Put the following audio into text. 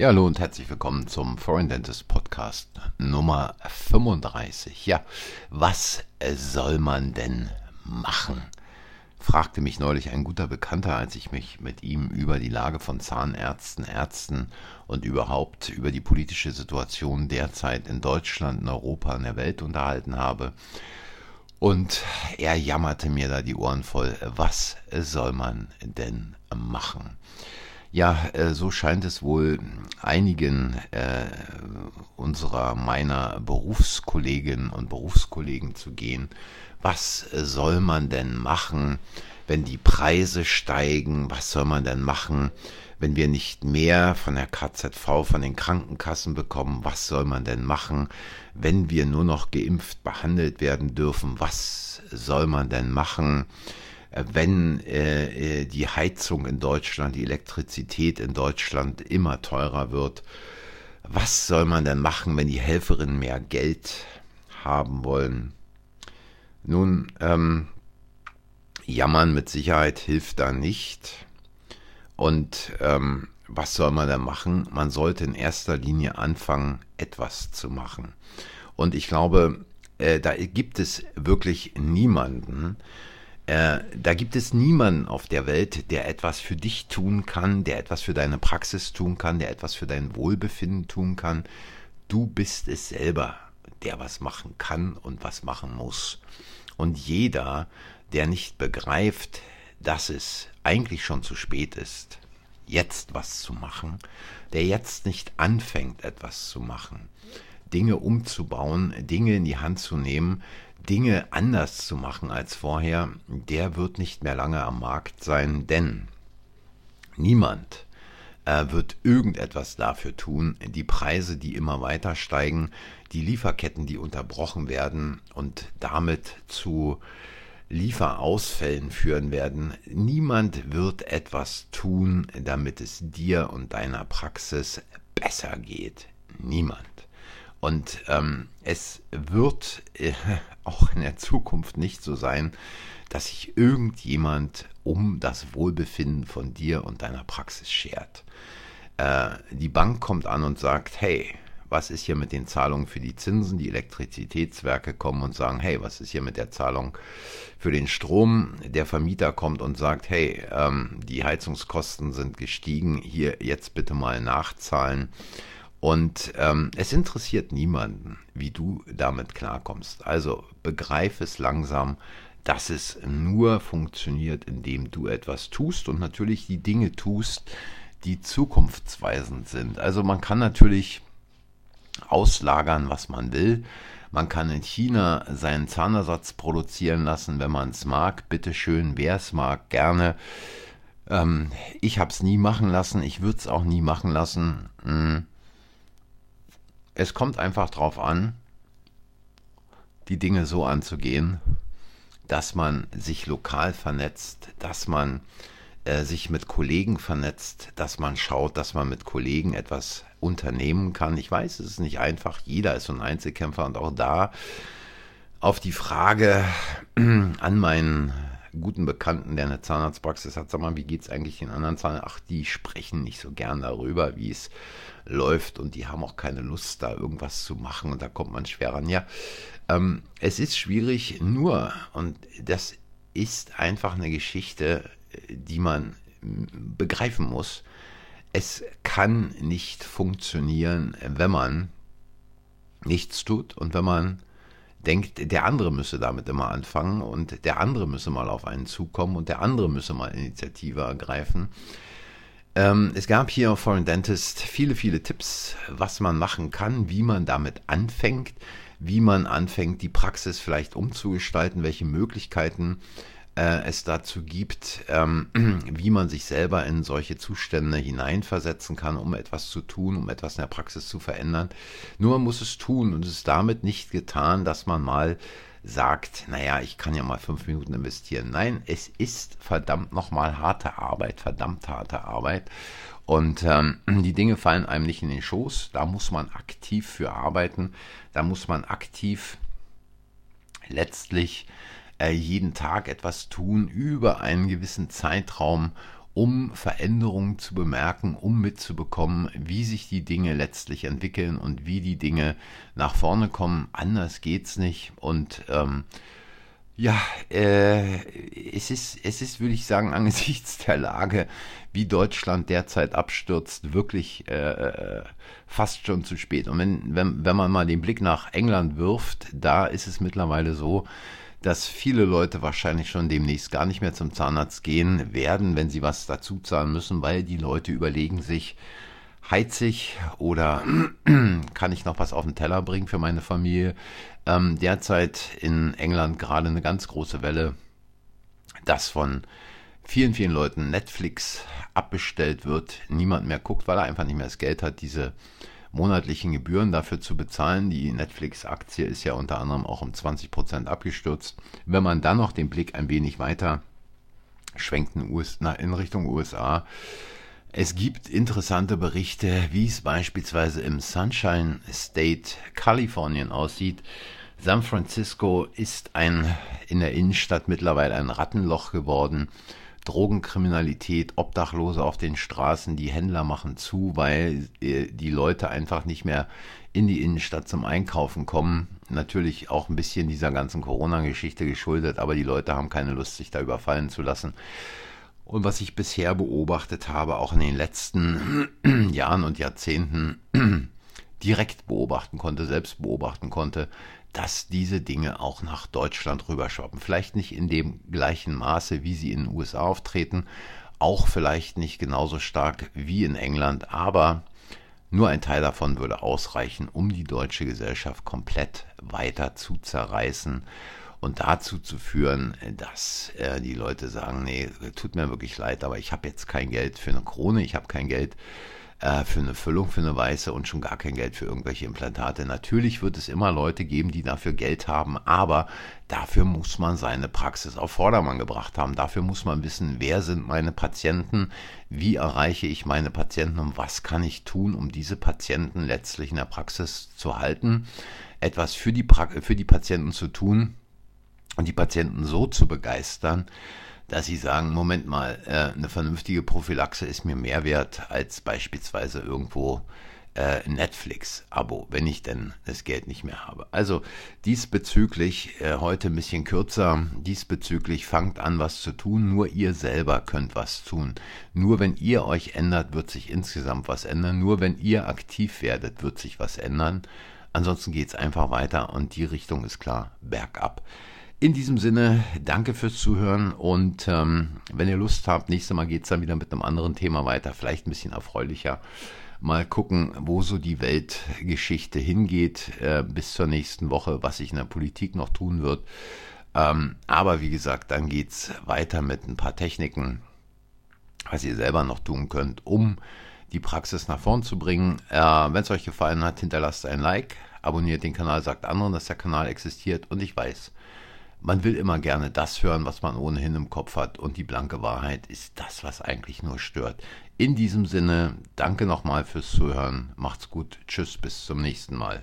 Ja, hallo und herzlich willkommen zum Foreign Dentist Podcast Nummer 35. Ja, was soll man denn machen? fragte mich neulich ein guter Bekannter, als ich mich mit ihm über die Lage von Zahnärzten, Ärzten und überhaupt über die politische Situation derzeit in Deutschland, in Europa, in der Welt unterhalten habe. Und er jammerte mir da die Ohren voll. Was soll man denn machen? Ja, äh, so scheint es wohl einigen äh, unserer meiner Berufskolleginnen und Berufskollegen zu gehen. Was soll man denn machen, wenn die Preise steigen? Was soll man denn machen, wenn wir nicht mehr von der KZV, von den Krankenkassen bekommen? Was soll man denn machen, wenn wir nur noch geimpft behandelt werden dürfen? Was soll man denn machen? Wenn äh, äh, die Heizung in Deutschland, die Elektrizität in Deutschland immer teurer wird, was soll man denn machen, wenn die Helferinnen mehr Geld haben wollen? Nun, ähm, jammern mit Sicherheit hilft da nicht. Und ähm, was soll man da machen? Man sollte in erster Linie anfangen, etwas zu machen. Und ich glaube, äh, da gibt es wirklich niemanden, äh, da gibt es niemanden auf der Welt, der etwas für dich tun kann, der etwas für deine Praxis tun kann, der etwas für dein Wohlbefinden tun kann. Du bist es selber, der was machen kann und was machen muss. Und jeder, der nicht begreift, dass es eigentlich schon zu spät ist, jetzt was zu machen, der jetzt nicht anfängt, etwas zu machen, Dinge umzubauen, Dinge in die Hand zu nehmen, Dinge anders zu machen als vorher, der wird nicht mehr lange am Markt sein, denn niemand äh, wird irgendetwas dafür tun, die Preise, die immer weiter steigen, die Lieferketten, die unterbrochen werden und damit zu Lieferausfällen führen werden. Niemand wird etwas tun, damit es dir und deiner Praxis besser geht. Niemand. Und ähm, es wird äh, auch in der Zukunft nicht so sein, dass sich irgendjemand um das Wohlbefinden von dir und deiner Praxis schert. Äh, die Bank kommt an und sagt, hey, was ist hier mit den Zahlungen für die Zinsen? Die Elektrizitätswerke kommen und sagen, hey, was ist hier mit der Zahlung für den Strom? Der Vermieter kommt und sagt, hey, ähm, die Heizungskosten sind gestiegen, hier jetzt bitte mal nachzahlen. Und ähm, es interessiert niemanden, wie du damit klarkommst. Also begreif es langsam, dass es nur funktioniert, indem du etwas tust und natürlich die Dinge tust, die zukunftsweisend sind. Also man kann natürlich auslagern, was man will. Man kann in China seinen Zahnersatz produzieren lassen, wenn man es mag. Bitte schön, wer es mag, gerne. Ähm, ich habe es nie machen lassen. Ich würde es auch nie machen lassen. Hm es kommt einfach darauf an, die Dinge so anzugehen, dass man sich lokal vernetzt, dass man äh, sich mit Kollegen vernetzt, dass man schaut, dass man mit Kollegen etwas unternehmen kann. Ich weiß, es ist nicht einfach, jeder ist so ein Einzelkämpfer und auch da auf die Frage an meinen guten Bekannten, der eine Zahnarztpraxis hat, sag mal, wie geht es eigentlich den anderen Zahnärzten? Ach, die sprechen nicht so gern darüber, wie es läuft und die haben auch keine Lust, da irgendwas zu machen und da kommt man schwer ran. Ja, ähm, es ist schwierig, nur, und das ist einfach eine Geschichte, die man begreifen muss. Es kann nicht funktionieren, wenn man nichts tut und wenn man denkt, der andere müsse damit immer anfangen und der andere müsse mal auf einen zukommen und der andere müsse mal Initiative ergreifen. Ähm, es gab hier auf Foreign Dentist viele, viele Tipps, was man machen kann, wie man damit anfängt, wie man anfängt, die Praxis vielleicht umzugestalten, welche Möglichkeiten äh, es dazu gibt, ähm, wie man sich selber in solche Zustände hineinversetzen kann, um etwas zu tun, um etwas in der Praxis zu verändern. Nur man muss es tun und es ist damit nicht getan, dass man mal sagt, naja, ich kann ja mal fünf Minuten investieren. Nein, es ist verdammt nochmal harte Arbeit, verdammt harte Arbeit. Und ähm, die Dinge fallen einem nicht in den Schoß. Da muss man aktiv für arbeiten. Da muss man aktiv letztlich jeden Tag etwas tun über einen gewissen Zeitraum, um Veränderungen zu bemerken, um mitzubekommen, wie sich die Dinge letztlich entwickeln und wie die Dinge nach vorne kommen. Anders geht's nicht. Und ähm, ja, äh, es ist, es ist, würde ich sagen, angesichts der Lage, wie Deutschland derzeit abstürzt, wirklich äh, fast schon zu spät. Und wenn, wenn, wenn man mal den Blick nach England wirft, da ist es mittlerweile so, dass viele Leute wahrscheinlich schon demnächst gar nicht mehr zum Zahnarzt gehen werden, wenn sie was dazu zahlen müssen, weil die Leute überlegen sich, heizig oder kann ich noch was auf den Teller bringen für meine Familie. Ähm, derzeit in England gerade eine ganz große Welle, dass von vielen, vielen Leuten Netflix abbestellt wird, niemand mehr guckt, weil er einfach nicht mehr das Geld hat, diese monatlichen Gebühren dafür zu bezahlen. Die Netflix-Aktie ist ja unter anderem auch um 20 Prozent abgestürzt. Wenn man dann noch den Blick ein wenig weiter schwenkt in, US, na, in Richtung USA, es gibt interessante Berichte, wie es beispielsweise im Sunshine State Kalifornien aussieht. San Francisco ist ein in der Innenstadt mittlerweile ein Rattenloch geworden. Drogenkriminalität, Obdachlose auf den Straßen, die Händler machen zu, weil äh, die Leute einfach nicht mehr in die Innenstadt zum Einkaufen kommen. Natürlich auch ein bisschen dieser ganzen Corona-Geschichte geschuldet, aber die Leute haben keine Lust, sich da überfallen zu lassen. Und was ich bisher beobachtet habe, auch in den letzten Jahren und Jahrzehnten direkt beobachten konnte, selbst beobachten konnte, dass diese Dinge auch nach Deutschland rüberschwappen. Vielleicht nicht in dem gleichen Maße, wie sie in den USA auftreten, auch vielleicht nicht genauso stark wie in England, aber nur ein Teil davon würde ausreichen, um die deutsche Gesellschaft komplett weiter zu zerreißen und dazu zu führen, dass äh, die Leute sagen, nee, tut mir wirklich leid, aber ich habe jetzt kein Geld für eine Krone, ich habe kein Geld äh, für eine Füllung, für eine Weiße und schon gar kein Geld für irgendwelche Implantate. Natürlich wird es immer Leute geben, die dafür Geld haben, aber dafür muss man seine Praxis auf Vordermann gebracht haben. Dafür muss man wissen, wer sind meine Patienten, wie erreiche ich meine Patienten und was kann ich tun, um diese Patienten letztlich in der Praxis zu halten, etwas für die, pra für die Patienten zu tun, und die Patienten so zu begeistern, dass sie sagen, Moment mal, äh, eine vernünftige Prophylaxe ist mir mehr wert als beispielsweise irgendwo äh, Netflix-Abo, wenn ich denn das Geld nicht mehr habe. Also diesbezüglich äh, heute ein bisschen kürzer, diesbezüglich fangt an, was zu tun. Nur ihr selber könnt was tun. Nur wenn ihr euch ändert, wird sich insgesamt was ändern. Nur wenn ihr aktiv werdet, wird sich was ändern. Ansonsten geht es einfach weiter und die Richtung ist klar, bergab. In diesem Sinne, danke fürs Zuhören und ähm, wenn ihr Lust habt, nächstes Mal geht es dann wieder mit einem anderen Thema weiter, vielleicht ein bisschen erfreulicher. Mal gucken, wo so die Weltgeschichte hingeht äh, bis zur nächsten Woche, was sich in der Politik noch tun wird. Ähm, aber wie gesagt, dann geht es weiter mit ein paar Techniken, was ihr selber noch tun könnt, um die Praxis nach vorn zu bringen. Äh, wenn es euch gefallen hat, hinterlasst ein Like, abonniert den Kanal, sagt anderen, dass der Kanal existiert und ich weiß, man will immer gerne das hören, was man ohnehin im Kopf hat. Und die blanke Wahrheit ist das, was eigentlich nur stört. In diesem Sinne, danke nochmal fürs Zuhören. Macht's gut. Tschüss, bis zum nächsten Mal.